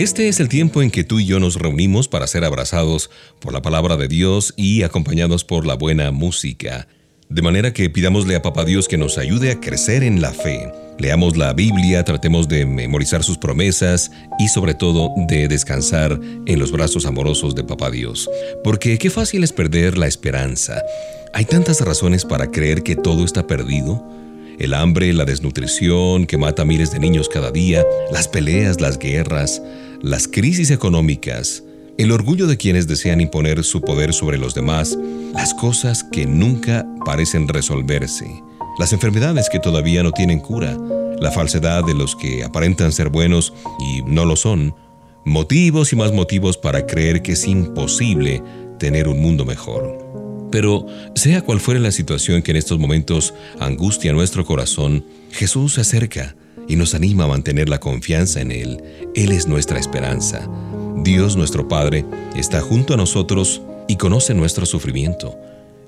Este es el tiempo en que tú y yo nos reunimos para ser abrazados por la palabra de Dios y acompañados por la buena música. De manera que pidámosle a Papá Dios que nos ayude a crecer en la fe. Leamos la Biblia, tratemos de memorizar sus promesas y sobre todo de descansar en los brazos amorosos de Papá Dios. Porque qué fácil es perder la esperanza. Hay tantas razones para creer que todo está perdido el hambre, la desnutrición que mata a miles de niños cada día, las peleas, las guerras, las crisis económicas, el orgullo de quienes desean imponer su poder sobre los demás, las cosas que nunca parecen resolverse, las enfermedades que todavía no tienen cura, la falsedad de los que aparentan ser buenos y no lo son, motivos y más motivos para creer que es imposible tener un mundo mejor. Pero sea cual fuera la situación que en estos momentos angustia nuestro corazón, Jesús se acerca y nos anima a mantener la confianza en Él. Él es nuestra esperanza. Dios nuestro Padre está junto a nosotros y conoce nuestro sufrimiento.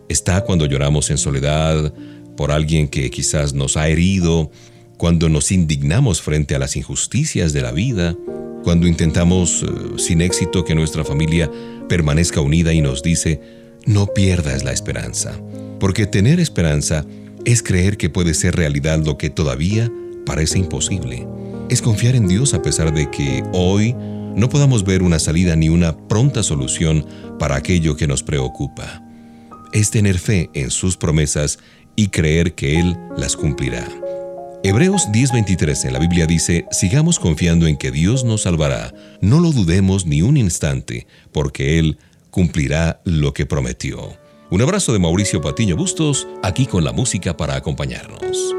Está cuando lloramos en soledad por alguien que quizás nos ha herido, cuando nos indignamos frente a las injusticias de la vida, cuando intentamos eh, sin éxito que nuestra familia permanezca unida y nos dice, no pierdas la esperanza, porque tener esperanza es creer que puede ser realidad lo que todavía parece imposible. Es confiar en Dios a pesar de que hoy no podamos ver una salida ni una pronta solución para aquello que nos preocupa. Es tener fe en sus promesas y creer que Él las cumplirá. Hebreos 10:23 en la Biblia dice, sigamos confiando en que Dios nos salvará, no lo dudemos ni un instante, porque Él cumplirá lo que prometió. Un abrazo de Mauricio Patiño Bustos, aquí con la música para acompañarnos.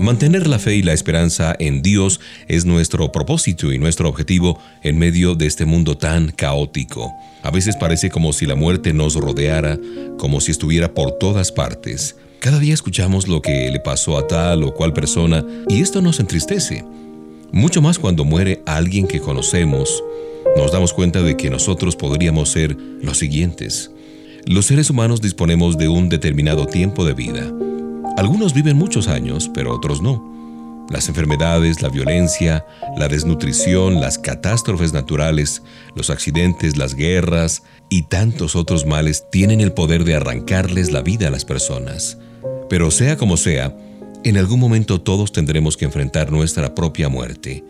Mantener la fe y la esperanza en Dios es nuestro propósito y nuestro objetivo en medio de este mundo tan caótico. A veces parece como si la muerte nos rodeara, como si estuviera por todas partes. Cada día escuchamos lo que le pasó a tal o cual persona y esto nos entristece. Mucho más cuando muere alguien que conocemos, nos damos cuenta de que nosotros podríamos ser los siguientes. Los seres humanos disponemos de un determinado tiempo de vida. Algunos viven muchos años, pero otros no. Las enfermedades, la violencia, la desnutrición, las catástrofes naturales, los accidentes, las guerras y tantos otros males tienen el poder de arrancarles la vida a las personas. Pero sea como sea, en algún momento todos tendremos que enfrentar nuestra propia muerte.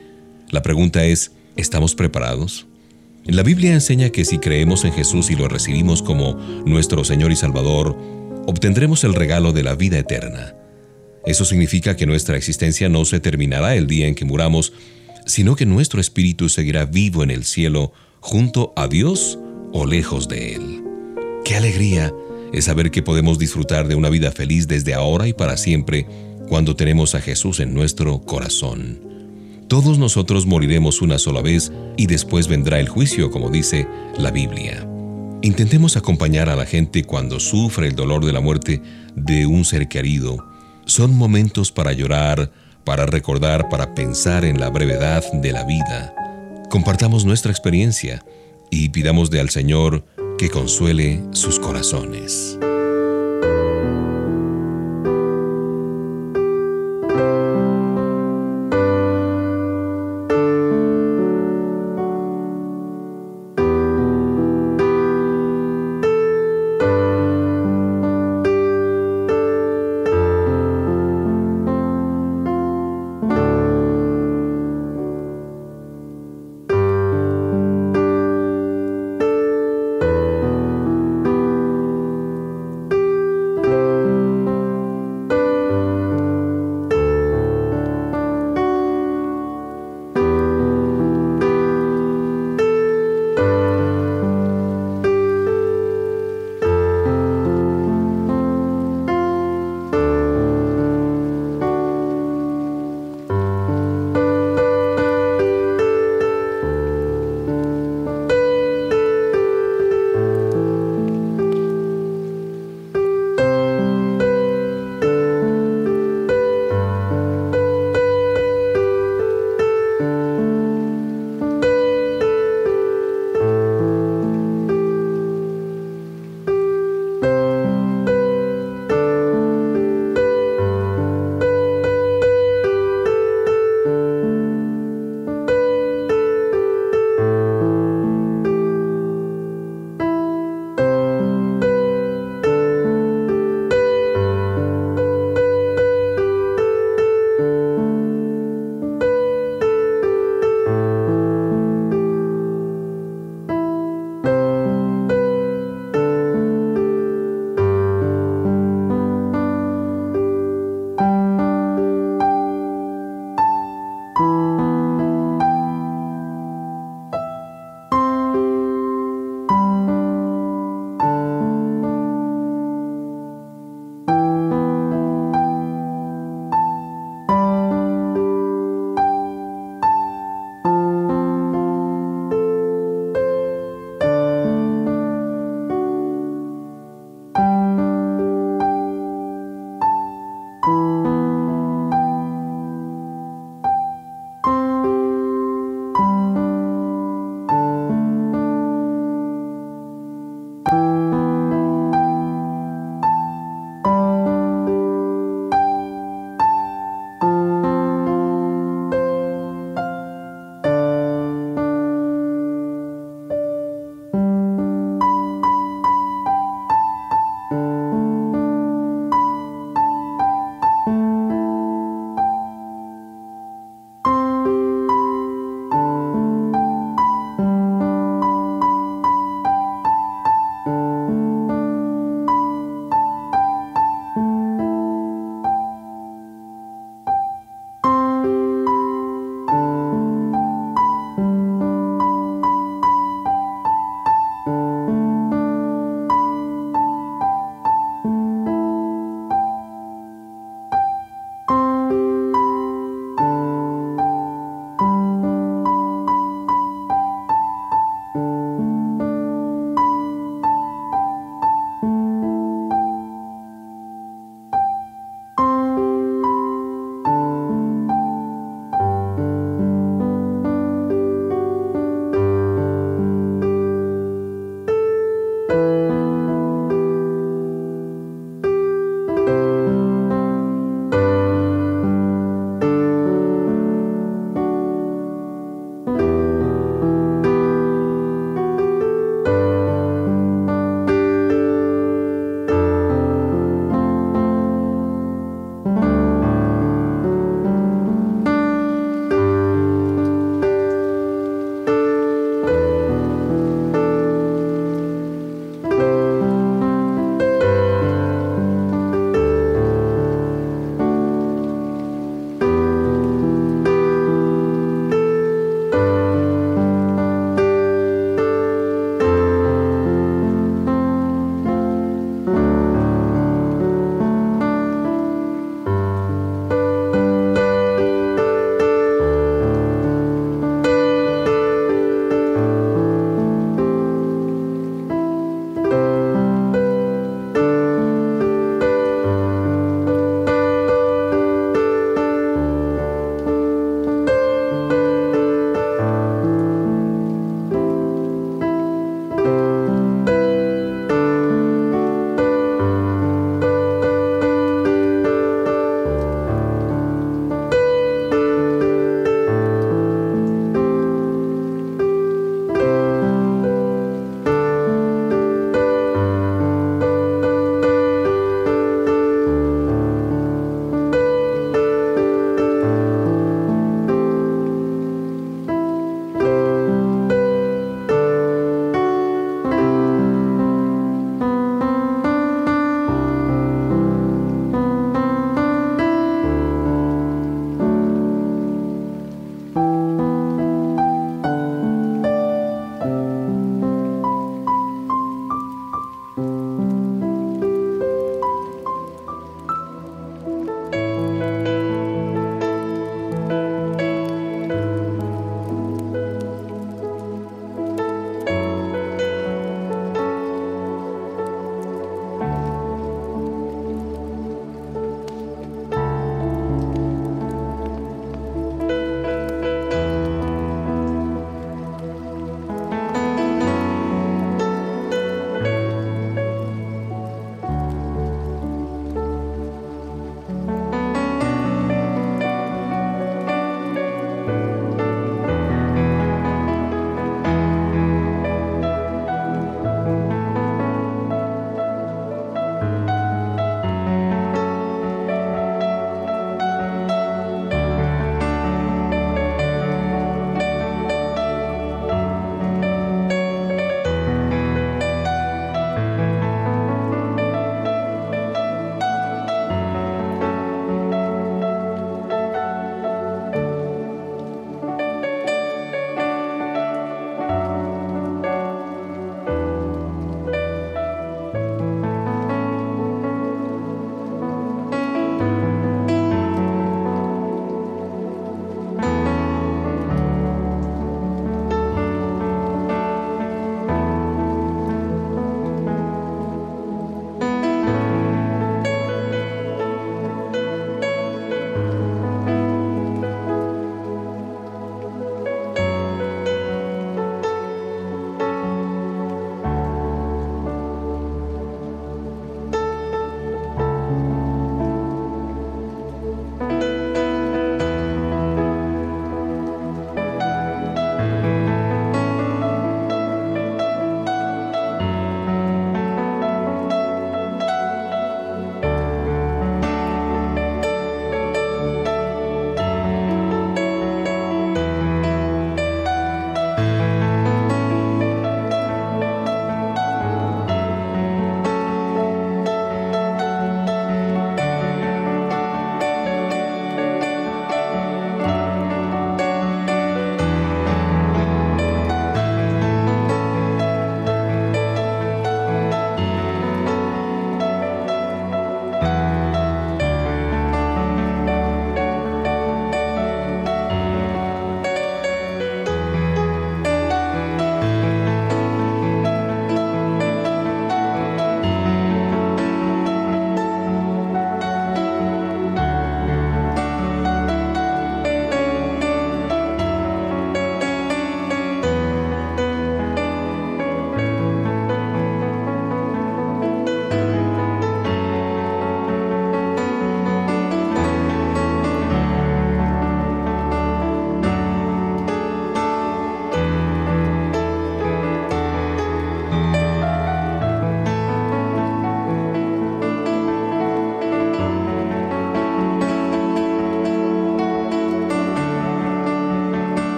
La pregunta es, ¿estamos preparados? La Biblia enseña que si creemos en Jesús y lo recibimos como nuestro Señor y Salvador, obtendremos el regalo de la vida eterna. Eso significa que nuestra existencia no se terminará el día en que muramos, sino que nuestro espíritu seguirá vivo en el cielo junto a Dios o lejos de Él. ¡Qué alegría es saber que podemos disfrutar de una vida feliz desde ahora y para siempre cuando tenemos a Jesús en nuestro corazón! Todos nosotros moriremos una sola vez y después vendrá el juicio, como dice la Biblia. Intentemos acompañar a la gente cuando sufre el dolor de la muerte de un ser querido. Son momentos para llorar, para recordar, para pensar en la brevedad de la vida. Compartamos nuestra experiencia y pidamos al Señor que consuele sus corazones.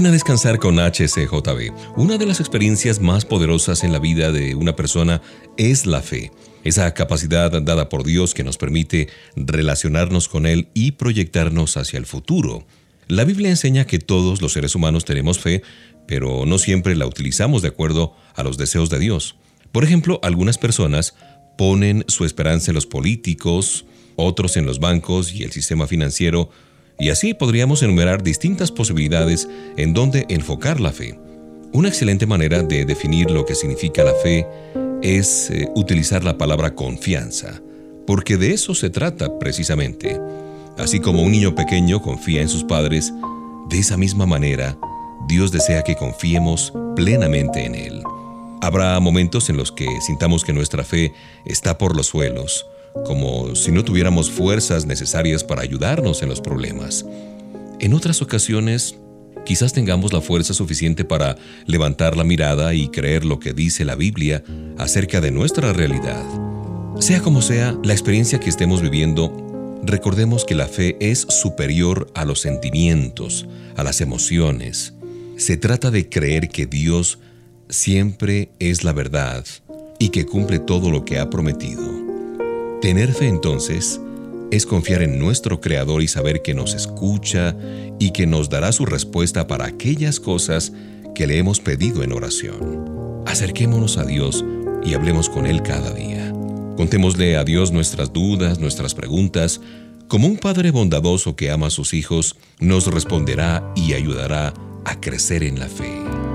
A descansar con HCJB. Una de las experiencias más poderosas en la vida de una persona es la fe. Esa capacidad dada por Dios que nos permite relacionarnos con Él y proyectarnos hacia el futuro. La Biblia enseña que todos los seres humanos tenemos fe, pero no siempre la utilizamos de acuerdo a los deseos de Dios. Por ejemplo, algunas personas ponen su esperanza en los políticos, otros en los bancos y el sistema financiero, y así podríamos enumerar distintas posibilidades en donde enfocar la fe. Una excelente manera de definir lo que significa la fe es eh, utilizar la palabra confianza, porque de eso se trata precisamente. Así como un niño pequeño confía en sus padres, de esa misma manera, Dios desea que confiemos plenamente en Él. Habrá momentos en los que sintamos que nuestra fe está por los suelos, como si no tuviéramos fuerzas necesarias para ayudarnos en los problemas. En otras ocasiones, quizás tengamos la fuerza suficiente para levantar la mirada y creer lo que dice la Biblia acerca de nuestra realidad. Sea como sea la experiencia que estemos viviendo, recordemos que la fe es superior a los sentimientos, a las emociones. Se trata de creer que Dios siempre es la verdad y que cumple todo lo que ha prometido. Tener fe entonces es confiar en nuestro Creador y saber que nos escucha y que nos dará su respuesta para aquellas cosas que le hemos pedido en oración. Acerquémonos a Dios y hablemos con Él cada día. Contémosle a Dios nuestras dudas, nuestras preguntas. Como un Padre bondadoso que ama a sus hijos, nos responderá y ayudará a crecer en la fe.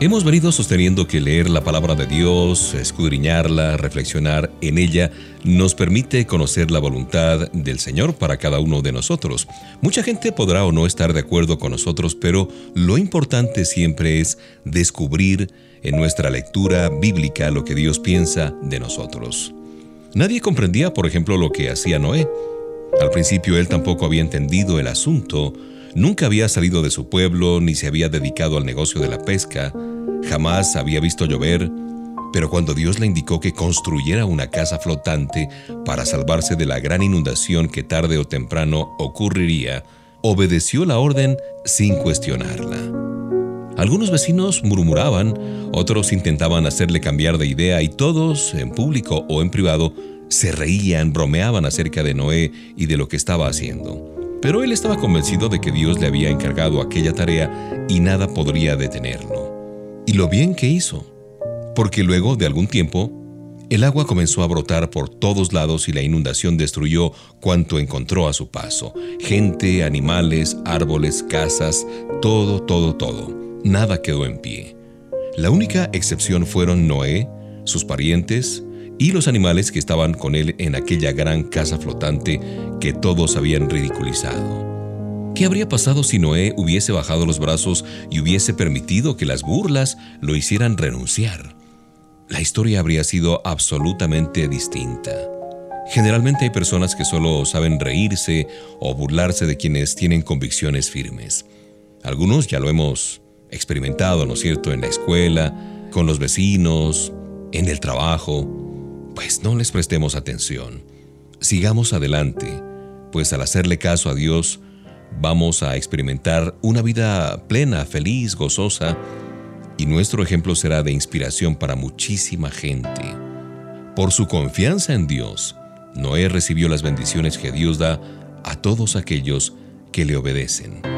Hemos venido sosteniendo que leer la palabra de Dios, escudriñarla, reflexionar en ella, nos permite conocer la voluntad del Señor para cada uno de nosotros. Mucha gente podrá o no estar de acuerdo con nosotros, pero lo importante siempre es descubrir en nuestra lectura bíblica lo que Dios piensa de nosotros. Nadie comprendía, por ejemplo, lo que hacía Noé. Al principio él tampoco había entendido el asunto, Nunca había salido de su pueblo ni se había dedicado al negocio de la pesca, jamás había visto llover, pero cuando Dios le indicó que construyera una casa flotante para salvarse de la gran inundación que tarde o temprano ocurriría, obedeció la orden sin cuestionarla. Algunos vecinos murmuraban, otros intentaban hacerle cambiar de idea y todos, en público o en privado, se reían, bromeaban acerca de Noé y de lo que estaba haciendo. Pero él estaba convencido de que Dios le había encargado aquella tarea y nada podría detenerlo. Y lo bien que hizo, porque luego de algún tiempo, el agua comenzó a brotar por todos lados y la inundación destruyó cuanto encontró a su paso. Gente, animales, árboles, casas, todo, todo, todo. Nada quedó en pie. La única excepción fueron Noé, sus parientes, y los animales que estaban con él en aquella gran casa flotante que todos habían ridiculizado. ¿Qué habría pasado si Noé hubiese bajado los brazos y hubiese permitido que las burlas lo hicieran renunciar? La historia habría sido absolutamente distinta. Generalmente hay personas que solo saben reírse o burlarse de quienes tienen convicciones firmes. Algunos ya lo hemos experimentado, ¿no es cierto?, en la escuela, con los vecinos, en el trabajo pues no les prestemos atención. Sigamos adelante, pues al hacerle caso a Dios, vamos a experimentar una vida plena, feliz, gozosa, y nuestro ejemplo será de inspiración para muchísima gente. Por su confianza en Dios, Noé recibió las bendiciones que Dios da a todos aquellos que le obedecen.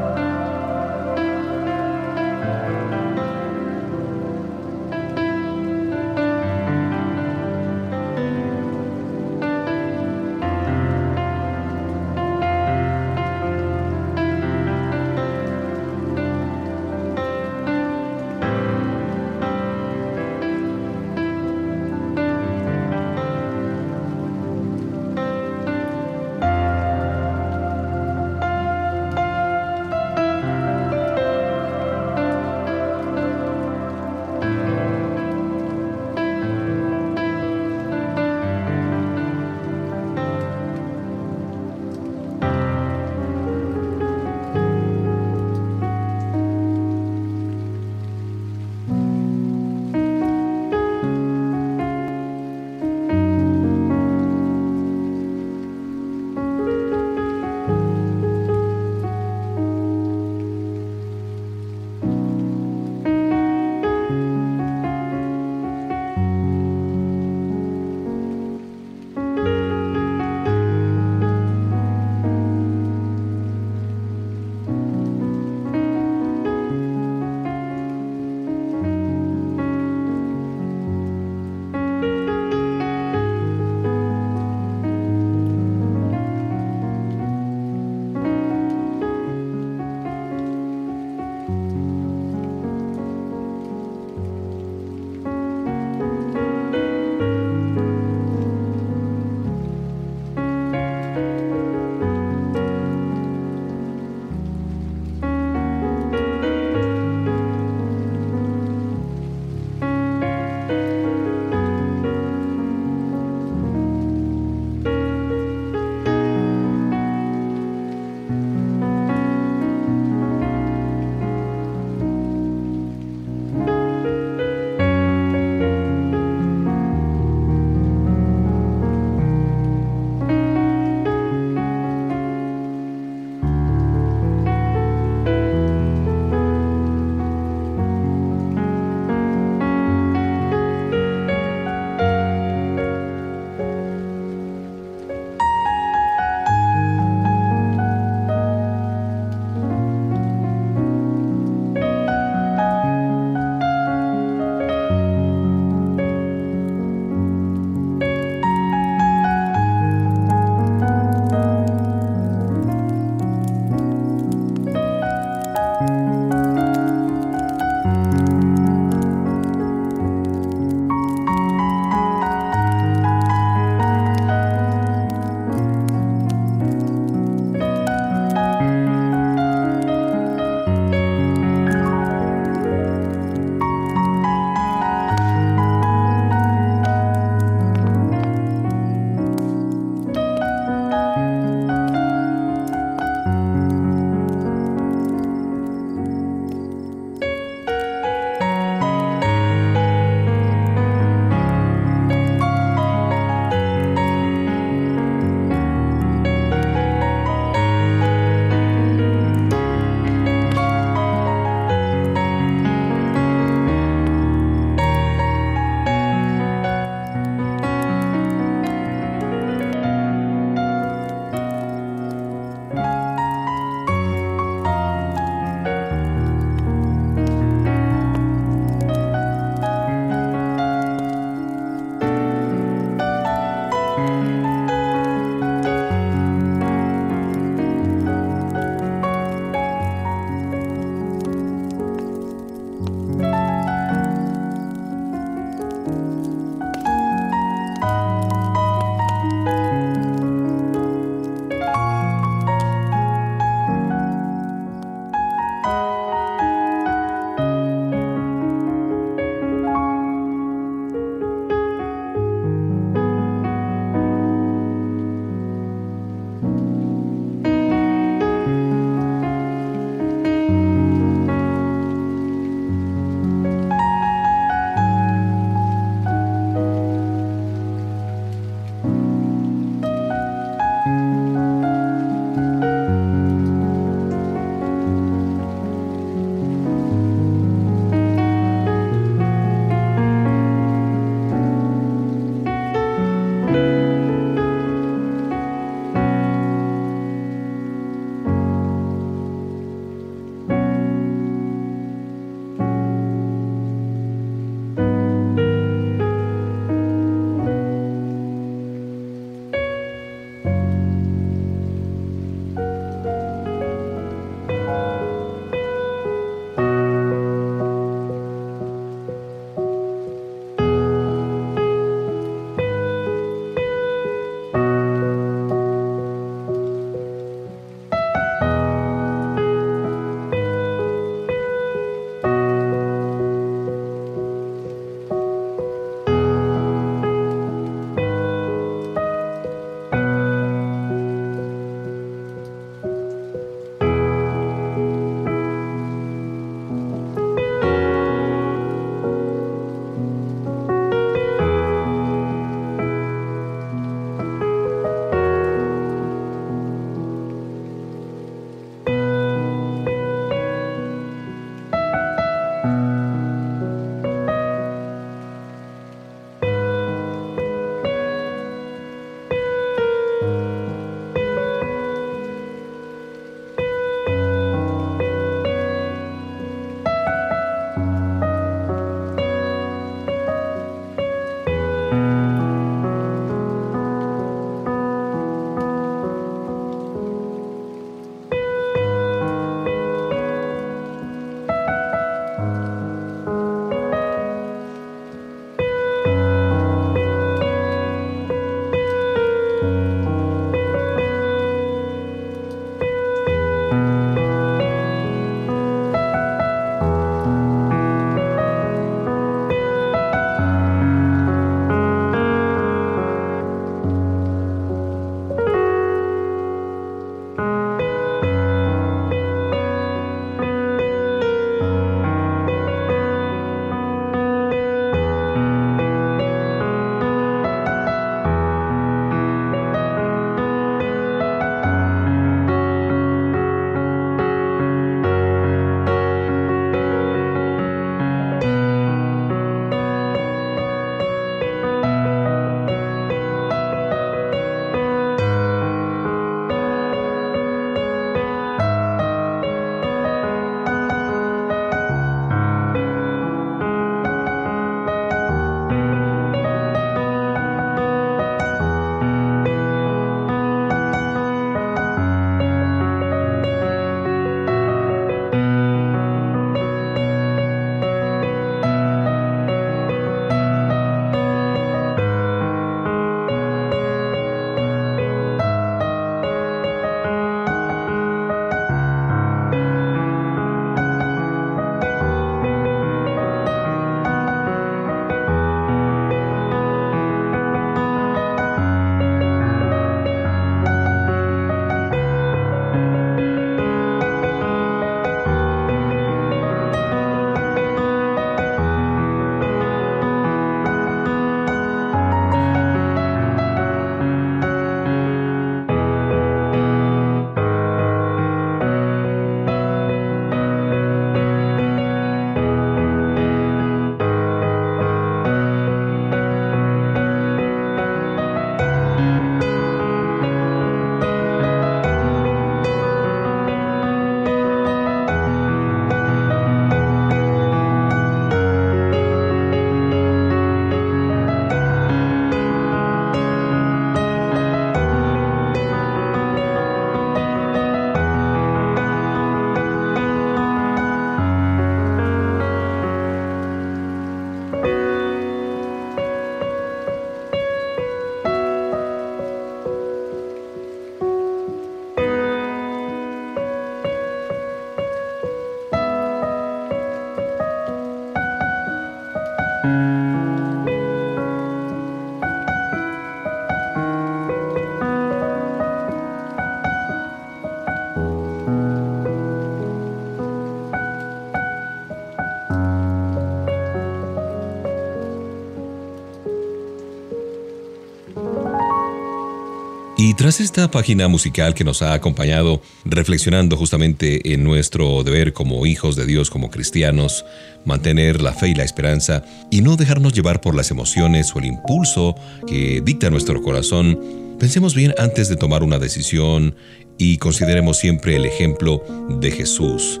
Tras esta página musical que nos ha acompañado, reflexionando justamente en nuestro deber como hijos de Dios, como cristianos, mantener la fe y la esperanza y no dejarnos llevar por las emociones o el impulso que dicta nuestro corazón, pensemos bien antes de tomar una decisión y consideremos siempre el ejemplo de Jesús.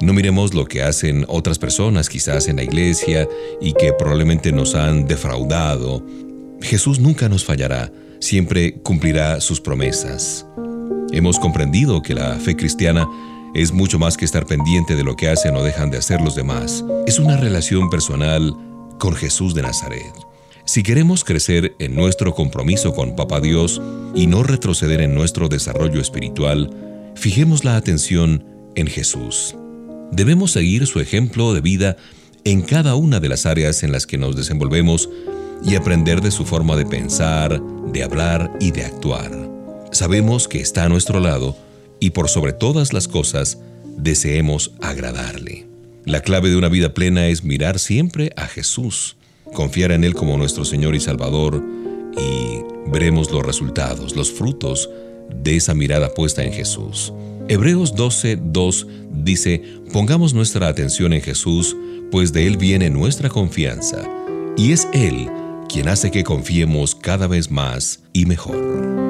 No miremos lo que hacen otras personas quizás en la iglesia y que probablemente nos han defraudado. Jesús nunca nos fallará siempre cumplirá sus promesas. Hemos comprendido que la fe cristiana es mucho más que estar pendiente de lo que hacen o dejan de hacer los demás. Es una relación personal con Jesús de Nazaret. Si queremos crecer en nuestro compromiso con Papá Dios y no retroceder en nuestro desarrollo espiritual, fijemos la atención en Jesús. Debemos seguir su ejemplo de vida en cada una de las áreas en las que nos desenvolvemos y aprender de su forma de pensar, de hablar y de actuar. Sabemos que está a nuestro lado y por sobre todas las cosas deseemos agradarle. La clave de una vida plena es mirar siempre a Jesús, confiar en Él como nuestro Señor y Salvador y veremos los resultados, los frutos de esa mirada puesta en Jesús. Hebreos 12, 2 dice, pongamos nuestra atención en Jesús, pues de Él viene nuestra confianza, y es Él quien hace que confiemos cada vez más y mejor.